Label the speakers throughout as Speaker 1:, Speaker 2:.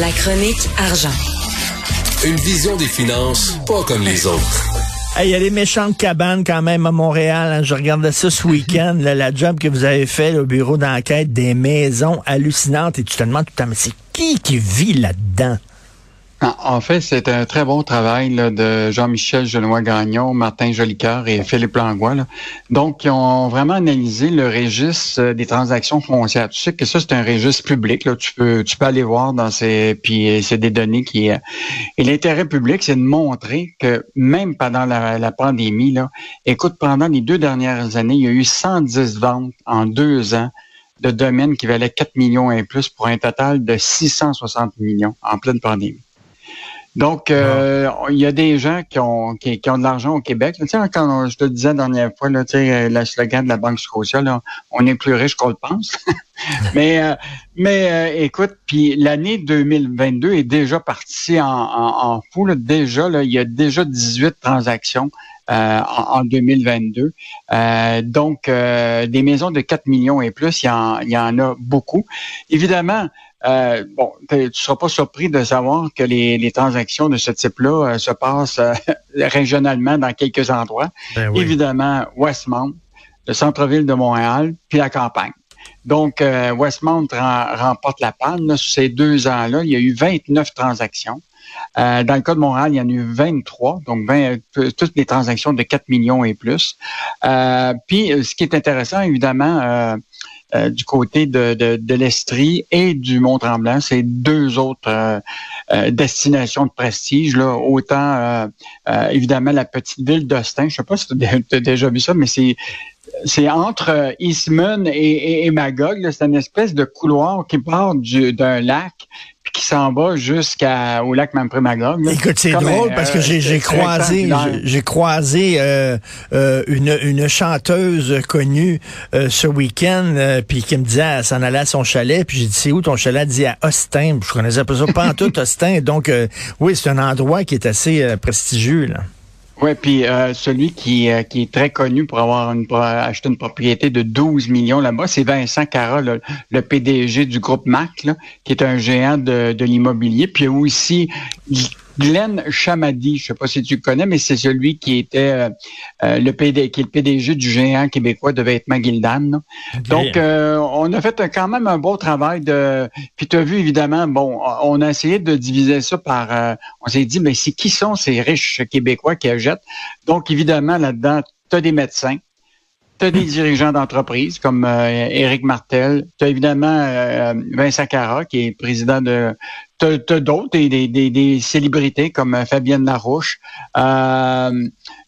Speaker 1: La chronique argent.
Speaker 2: Une vision des finances pas comme les autres.
Speaker 3: Il y a des méchantes cabanes quand même à Montréal. hein. Je regardais ça ce week-end, là, la job que vous avez fait là, au bureau d'enquête, des maisons hallucinantes. Et tu te demandes tout le temps, mais c'est qui qui vit là-dedans?
Speaker 4: En en fait, c'est un très bon travail de Jean-Michel Genois-Gagnon, Martin Jolicoeur et Philippe Langlois. là. Donc, ils ont vraiment analysé le registre euh, des transactions foncières. Tu sais que ça, c'est un registre public. Là. Tu peux tu peux aller voir dans ces... Puis euh, c'est des données qui... euh, Et l'intérêt public, c'est de montrer que même pendant la, la pandémie, là, écoute, pendant les deux dernières années, il y a eu 110 ventes en deux ans de domaines qui valaient 4 millions et plus pour un total de 660 millions en pleine pandémie. Donc, euh, il y a des gens qui ont, qui, qui ont de l'argent au Québec. Tu sais, quand on- je te disais la dernière fois, là, tu sais, le slogan de la Banque Scotia, là, on est plus riche qu'on le pense. mais euh, mais euh, écoute, puis l'année 2022 est déjà partie en, en, en fou. Là. Déjà, là, il y a déjà 18 transactions euh, en, en 2022. Euh, donc, euh, des maisons de 4 millions et plus, il y en, il y en a beaucoup. Évidemment, euh, bon, tu ne seras pas surpris de savoir que les, les transactions de ce type-là euh, se passent euh, régionalement dans quelques endroits.
Speaker 3: Ben
Speaker 4: Évidemment, Westmount, le centre-ville de Montréal, puis la campagne. Donc, euh, Westmount rem- remporte la panne. Là, sur ces deux ans-là, il y a eu 29 transactions. Euh, dans le cas de Montréal, il y en a eu 23, donc 20, euh, toutes les transactions de 4 millions et plus. Euh, puis, ce qui est intéressant, évidemment, euh, euh, du côté de, l'Estrie et du Mont-Tremblant, c'est deux autres euh, euh, destinations de prestige. Là. Autant, évidemment, la petite ville d'Austin, je sais pas si tu as déjà vu ça, mais c'est c'est entre Eastman et, et, Magog. C'est une espèce de couloir qui part du- d'un lac qui s'en va jusqu'au lac Mampré-Magog.
Speaker 3: Écoute, c'est drôle
Speaker 4: un-
Speaker 3: parce que j'ai
Speaker 4: un
Speaker 3: croisé, j'ai- croisé euh, euh, une, une chanteuse connue euh, ce week-end, euh, puis qui me disait, elle s'en allait à son chalet, puis j'ai dit, c'est où ton chalet? Elle dit à Austin. Je connaissais pas ça, pas en tout Austin. Donc, euh, oui, c'est un endroit qui est assez euh, prestigieux. Là.
Speaker 4: Oui, puis euh, celui qui, euh, qui est très connu pour avoir une, acheter une propriété de 12 millions là-bas, c'est Vincent Cara, le, PDG du groupe MAC, qui est un géant de, de l'immobilier. Puis aussi Glenn Chamadi, je sais pas si tu le connais, mais c'est celui qui était euh, euh, le PD, qui est le PDG du géant québécois de vêtements Gildan. Donc, euh, on a fait quand même un beau travail de. Puis tu as vu évidemment, bon, on a essayé de diviser ça par. euh, on s'est dit, mais c'est qui sont ces riches Québécois qui achètent? Donc, évidemment, là-dedans, tu as des médecins, tu as des dirigeants d'entreprise comme euh, Éric Martel, tu as évidemment euh, Vincent Cara, qui est président de. Tu as, d'autres, des, des, des, des célébrités comme euh, Fabienne Larouche. Euh,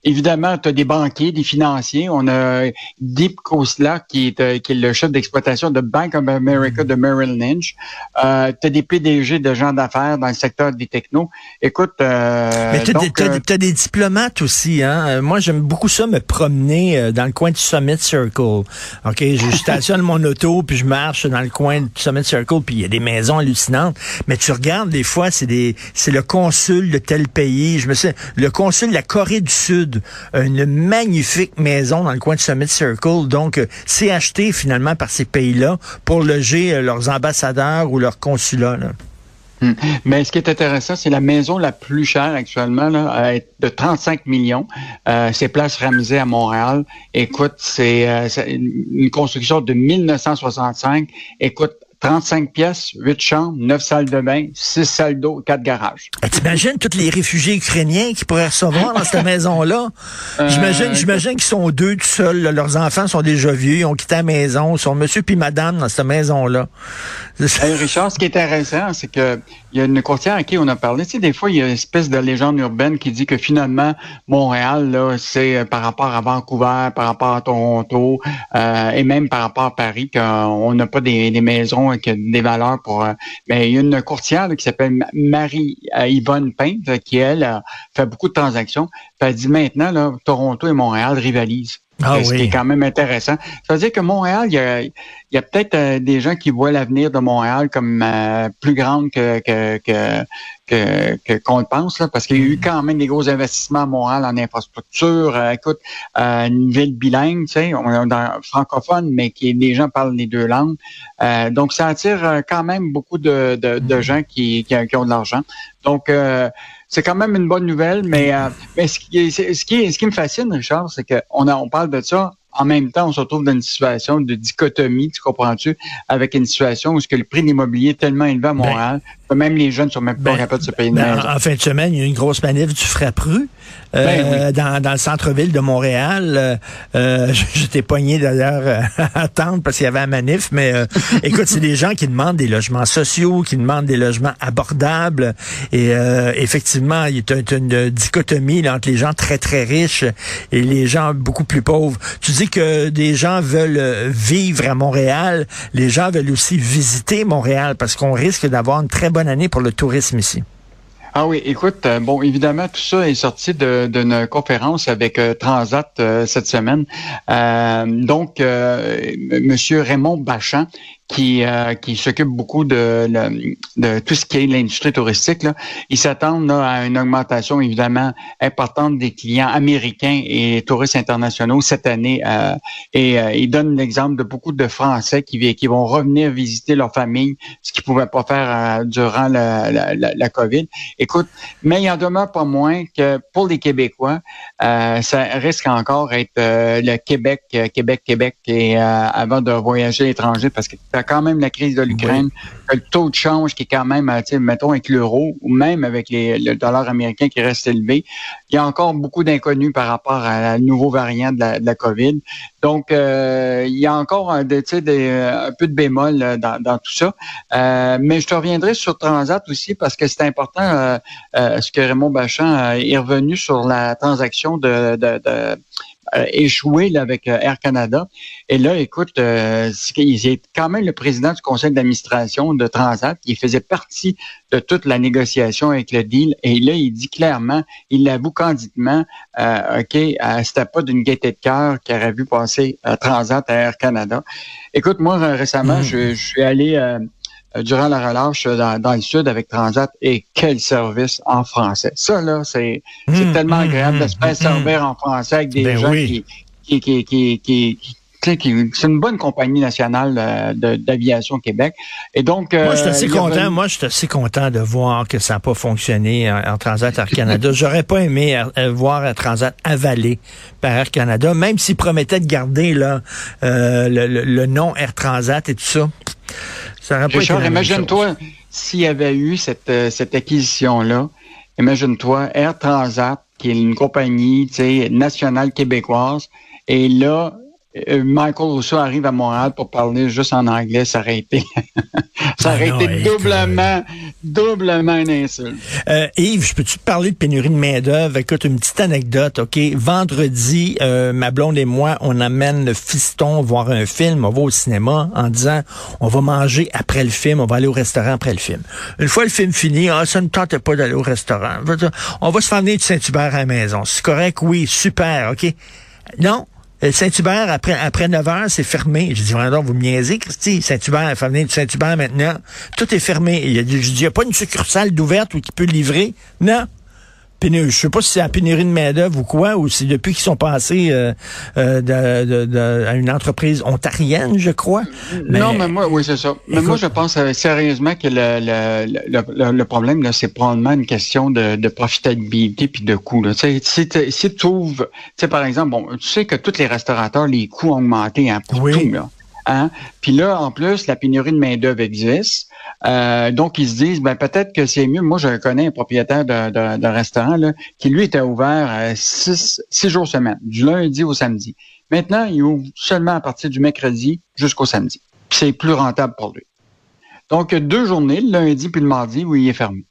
Speaker 4: évidemment, tu as des banquiers, des financiers. On a Deep Kosla, qui est, euh, qui est le chef d'exploitation de Bank of America de Merrill Lynch. Euh, tu as des PDG de gens d'affaires dans le secteur des technos. Écoute, euh,
Speaker 3: Mais t'as des,
Speaker 4: donc,
Speaker 3: t'as
Speaker 4: euh,
Speaker 3: des- t'as diplomates aussi, hein. Moi, j'aime beaucoup ça, me promener dans le coin du Summit Circle. OK, je je stationne mon auto, puis je marche dans le coin du Summit Circle, puis il y a des maisons hallucinantes. Mais tu regardes, des fois, c'est des, c'est le consul de tel pays. Je me sais, le consul de la Corée du Sud, une magnifique maison dans le coin du Summit Circle. Donc, euh, c'est acheté finalement par ces pays-là pour loger euh, leurs ambassadeurs ou leurs consulats.
Speaker 4: Hmm. Mais ce qui est intéressant, c'est la maison la plus chère actuellement, de 35 millions. Euh, c'est Place Ramsey à Montréal. Écoute, c'est une construction de 1965. Écoute, 35 pièces, 8 chambres, 9 salles de bain, 6 salles d'eau, 4 garages.
Speaker 3: Eh, T'imagines tous les réfugiés ukrainiens qui pourraient recevoir dans cette maison-là? J'imagine,
Speaker 4: Euh,
Speaker 3: j'imagine qu'ils sont deux tout seuls. là. Leurs enfants sont déjà vieux, ils ont quitté la maison, ils sont monsieur puis madame dans cette maison-là.
Speaker 4: Hey, Richard, ce qui est intéressant, c'est que il y a une courtière à qui on a parlé. Tu sais, des fois, il y a une espèce de légende urbaine qui dit que finalement, Montréal, là, c'est euh, par rapport à Vancouver, par rapport à Toronto, euh, et même par rapport à Paris, qu'on n'a pas des, des maisons avec des valeurs pour. euh, mais il y a une courtière là, qui s'appelle Ma- Marie-Yvonne Pinte, qui, elle, a fait beaucoup de transactions. Puis elle dit maintenant, là, Toronto et Montréal rivalisent.
Speaker 3: Ah
Speaker 4: ce
Speaker 3: oui.
Speaker 4: qui est quand même intéressant. Ça veut dire que Montréal, il y a, il y a peut-être euh, des gens qui voient l'avenir de Montréal comme euh, plus grande que que que qu'on le pense, là, parce qu'il y a eu quand même des gros investissements à Montréal en infrastructure. écoute, une ville bilingue, tu sais, on est dans, francophone, mais qui des gens parlent les deux langues. donc, ça attire quand même beaucoup de, de, de gens qui, qui, qui, ont de l'argent. Donc, c'est quand même une bonne nouvelle, mais, mais ce, qui, ce, qui, ce qui me fascine, Richard, c'est qu'on on parle de ça en même temps, on se retrouve dans une situation de dichotomie, tu comprends-tu, avec une situation où ce que le prix de l'immobilier est tellement élevé à ben, Montréal même les jeunes sont même pas ben, capables de se payer une ben,
Speaker 3: En fin de semaine, il y a eu une grosse manif du Frappru euh, dans, dans, le centre-ville de Montréal. Euh, euh J'étais poigné d'ailleurs euh, à attendre parce qu'il y avait un manif, mais écoute, c'est des gens qui demandent des logements sociaux, qui demandent des logements abordables. Et effectivement, il y a une, dichotomie entre les gens très, très riches et les gens beaucoup plus pauvres. Tu dis que des gens veulent vivre à Montréal, les gens veulent aussi visiter Montréal parce qu'on risque d'avoir une très bonne bonne année pour le tourisme ici.
Speaker 4: Ah oui, écoute, euh, bon, évidemment, tout ça est sorti d'une conférence avec euh, Transat euh, cette semaine. donc, Monsieur Raymond Bachand, qui, euh, qui s'occupe beaucoup de, de, tout ce qui est l'industrie touristique. Là. Ils s'attendent à une augmentation évidemment importante des clients américains et touristes internationaux cette année. Euh, et euh, ils donnent l'exemple de beaucoup de Français qui, qui vont revenir visiter leur famille, ce qu'ils ne pouvaient pas faire durant la, la, la, COVID. Écoute, mais il en demeure pas moins que pour les Québécois, ça risque encore être le Québec, Québec, Québec, et avant de voyager à l'étranger parce que quand même la crise de l'Ukraine, le taux de change qui est quand même, mettons, avec l'euro ou même avec le dollar américain qui reste élevé, il y a encore beaucoup d'inconnus par rapport à nouveau variant de la, de la COVID. Donc, euh, il y a encore un, des, un peu de bémol euh, dans, tout ça. Euh, mais je te reviendrai sur Transat aussi parce que c'est important ce que Raymond Bachand est revenu sur la transaction de, de, de euh, échoué là, avec euh, Air Canada. Et là, écoute, euh, il est quand même le président du conseil d'administration de Transat. Il faisait partie de toute la négociation avec le deal. Et là, il dit clairement, il l'avoue candidement, euh, OK, euh, c'était pas d'une gaieté de cœur qu'il aurait vu passer Transat à Air Canada. Écoute, moi, récemment, mmh. je, je, suis allé euh, durant la relâche dans, dans, le sud avec Transat et quel service en français. Ça, là, c'est mmh, tellement mmh, agréable de se faire mmh, servir en français avec des ben gens qui, qui, qui, qui, qui c'est une bonne compagnie nationale euh, d'aviation Québec. Et donc,
Speaker 3: moi, je suis assez content. Moi, je suis assez content de voir que ça n'a pas fonctionné en, Transat Air Canada. J'aurais pas aimé euh, voir un Transat avalé par Air Canada, même s'ils promettaient de garder là le, le, nom Air Transat et tout ça.
Speaker 4: Richard, imagine-toi s'il y avait eu cette, euh, cette acquisition-là. Imagine-toi Air Transat, qui est une compagnie nationale québécoise, et là, euh, Michael Rousseau arrive à Montréal pour parler juste en anglais, ça été, ça aurait ah été doublement, doublement une insulte.
Speaker 3: Euh, Yves, je peux-tu te parler de pénurie de main-d'œuvre? Écoute, une petite anecdote, OK? Vendredi, euh, ma blonde et moi, on amène le fiston voir un film, on va au cinéma en disant, on va manger après le film, on va aller au restaurant après le film. Une fois le film fini, ah, ça ne tentait pas d'aller au restaurant. On va se faire venir de Saint-Hubert à la maison. C'est correct? Oui, super, OK? Non, Saint-Hubert, après, après 9 heures, c'est fermé. Je dis, donc, vous me niaisez, Christy. Saint-Hubert, faut venir de Saint-Hubert maintenant. Tout est fermé. Il y a, je dis, il n'y a pas une succursale d'ouverte qui peut livrer. Non. Je sais pas si c'est la pénurie de main-d'œuvre ou quoi, ou si depuis qu'ils sont passés euh, euh, à une entreprise ontarienne, je crois.
Speaker 4: Non, mais moi, oui, c'est ça. Mais moi, je pense euh, sérieusement que le, le, le, problème, là, c'est probablement une question de, de profitabilité puis de coût. Là. Si, si tu trouves, par exemple, bon, tu sais que tous les restaurateurs, les coûts ont augmenté hein, pour tout. Là. Hein? Puis là, en plus, la pénurie de main-d'œuvre existe. Euh, donc, ils se disent, ben peut-être que c'est mieux. Moi, je connais un propriétaire d'un restaurant là, qui, lui, était ouvert euh, six, six jours semaine, du lundi au samedi. Maintenant, il ouvre seulement à partir du mercredi jusqu'au samedi. Puis c'est plus rentable pour lui. Donc, deux journées, le lundi puis le mardi, où il est fermé.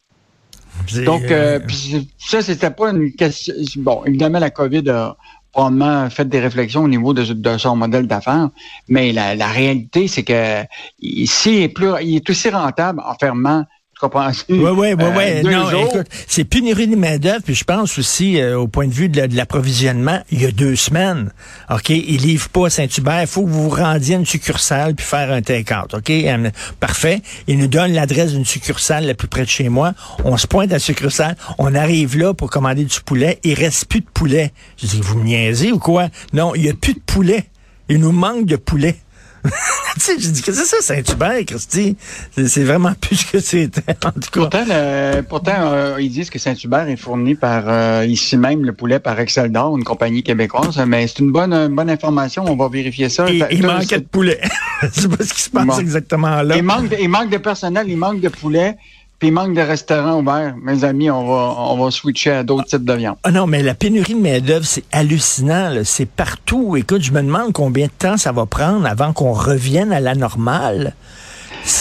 Speaker 4: Donc, euh, ça, c'était pas une question. Bon, évidemment, la COVID a, probablement fait des réflexions au niveau de, son modèle d'affaires, mais la, réalité, c'est que ici, il est, plus, il est aussi rentable en fermant
Speaker 3: Oui, oui, oui, oui. Non, écoute, c'est pénurie de main-d'œuvre, puis je pense aussi, euh, au point de vue de l'approvisionnement, il y a deux semaines, OK, ils livrent pas à Saint-Hubert, il faut que vous vous rendiez à une succursale puis faire un take-out, OK? Parfait. Ils nous donnent l'adresse d'une succursale la plus près de chez moi. On se pointe à la succursale, on arrive là pour commander du poulet, il reste plus de poulet. Je dis, vous me niaisez ou quoi? Non, il y a plus de poulet. Il nous manque de poulet. tu sais, j'ai dit, que c'est ça, Saint-Hubert, Christy? C'est vraiment plus que c'était, en tout cas.
Speaker 4: Pourtant, pourtant euh, ils disent que Saint-Hubert est fourni par, euh, ici même, le poulet par Excel d'Or, une compagnie québécoise, mais c'est une bonne, bonne information, on va vérifier ça.
Speaker 3: il manquait de poulet. c'est pas ce qui se passe exactement là.
Speaker 4: Il manque, il manque de personnel, il manque de poulet. Puis il manque de restaurants ouverts. Mes amis, on va, on va switcher à d'autres types de viande.
Speaker 3: Ah non, mais la pénurie de main-d'œuvre, c'est hallucinant. C'est partout. Écoute, je me demande combien de temps ça va prendre avant qu'on revienne à la normale.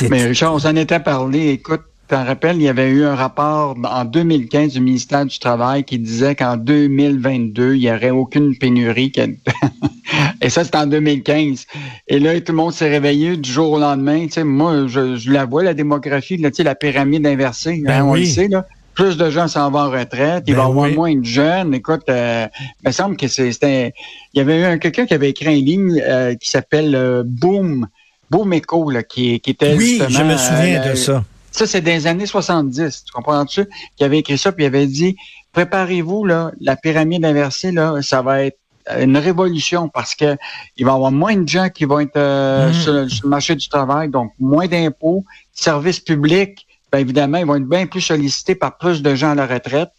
Speaker 4: Mais Richard, on s'en était parlé. Écoute, t'en rappelles, il y avait eu un rapport en 2015 du ministère du Travail qui disait qu'en 2022, il n'y aurait aucune pénurie. Et ça, c'était en 2015. Et là, tout le monde s'est réveillé du jour au lendemain. Tu sais, moi, je, la vois, la démographie, là, tu sais, la pyramide inversée.
Speaker 3: Ben
Speaker 4: hein,
Speaker 3: on
Speaker 4: le sait, là. Plus de gens s'en vont en retraite. Il va y
Speaker 3: Ben
Speaker 4: avoir
Speaker 3: oui.
Speaker 4: moins de jeunes. Écoute, euh, il me semble que c'est- c'était... Il y avait eu un- quelqu'un qui avait écrit un ligne euh, qui s'appelle euh, Boom, Boom Echo, là, qui, qui était
Speaker 3: Oui, je
Speaker 4: justement,
Speaker 3: me souviens
Speaker 4: euh,
Speaker 3: de ça.
Speaker 4: Ça, c'est des années 70, tu comprends-tu? Qui avait écrit ça, puis il avait dit, préparez-vous, là, la pyramide inversée, là, ça va être une révolution parce que il va y avoir moins de gens qui vont être euh, sur, le- sur le marché du travail, donc moins d'impôts, services publics, bien évidemment, ils vont être bien plus sollicités par plus de gens à la retraite.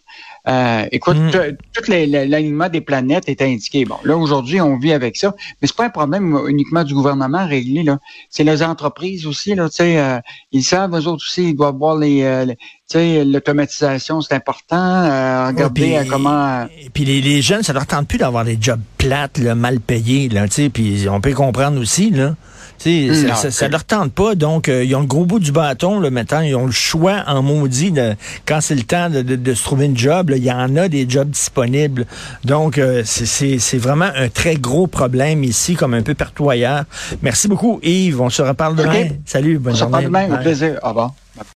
Speaker 4: Euh, écoute, t- tout l'alignement des planètes est indiqué. Bon, là, aujourd'hui, on vit avec ça, mais c'est pas un problème uniquement du gouvernement à régler, là. C'est les entreprises aussi, là, tu sais, euh, ils savent, eux autres aussi, ils doivent voir les, euh, les- tu sais, l'automatisation, c'est important. Euh, regarder
Speaker 3: Ouais,
Speaker 4: euh,
Speaker 3: puis-
Speaker 4: comment.
Speaker 3: Et puis les, les jeunes, ça leur tente plus d'avoir des jobs plates, là, mal payés, là, tu sais, puis on peut comprendre aussi, là. Tu sais,
Speaker 4: Hum,
Speaker 3: ça,
Speaker 4: non,
Speaker 3: ça, leur tente pas, donc euh, ils ont le gros bout du bâton, là, maintenant, ils ont le choix en maudit de, quand c'est le temps de, de- de se trouver une job, là, il y en a des jobs disponibles. Donc, euh, c'est- vraiment un très gros problème ici, comme un peu partout ailleurs. Merci beaucoup, Yves. On se reparle demain. Salut, bonne
Speaker 4: On se
Speaker 3: journée.
Speaker 4: parle demain, au plaisir. Au revoir.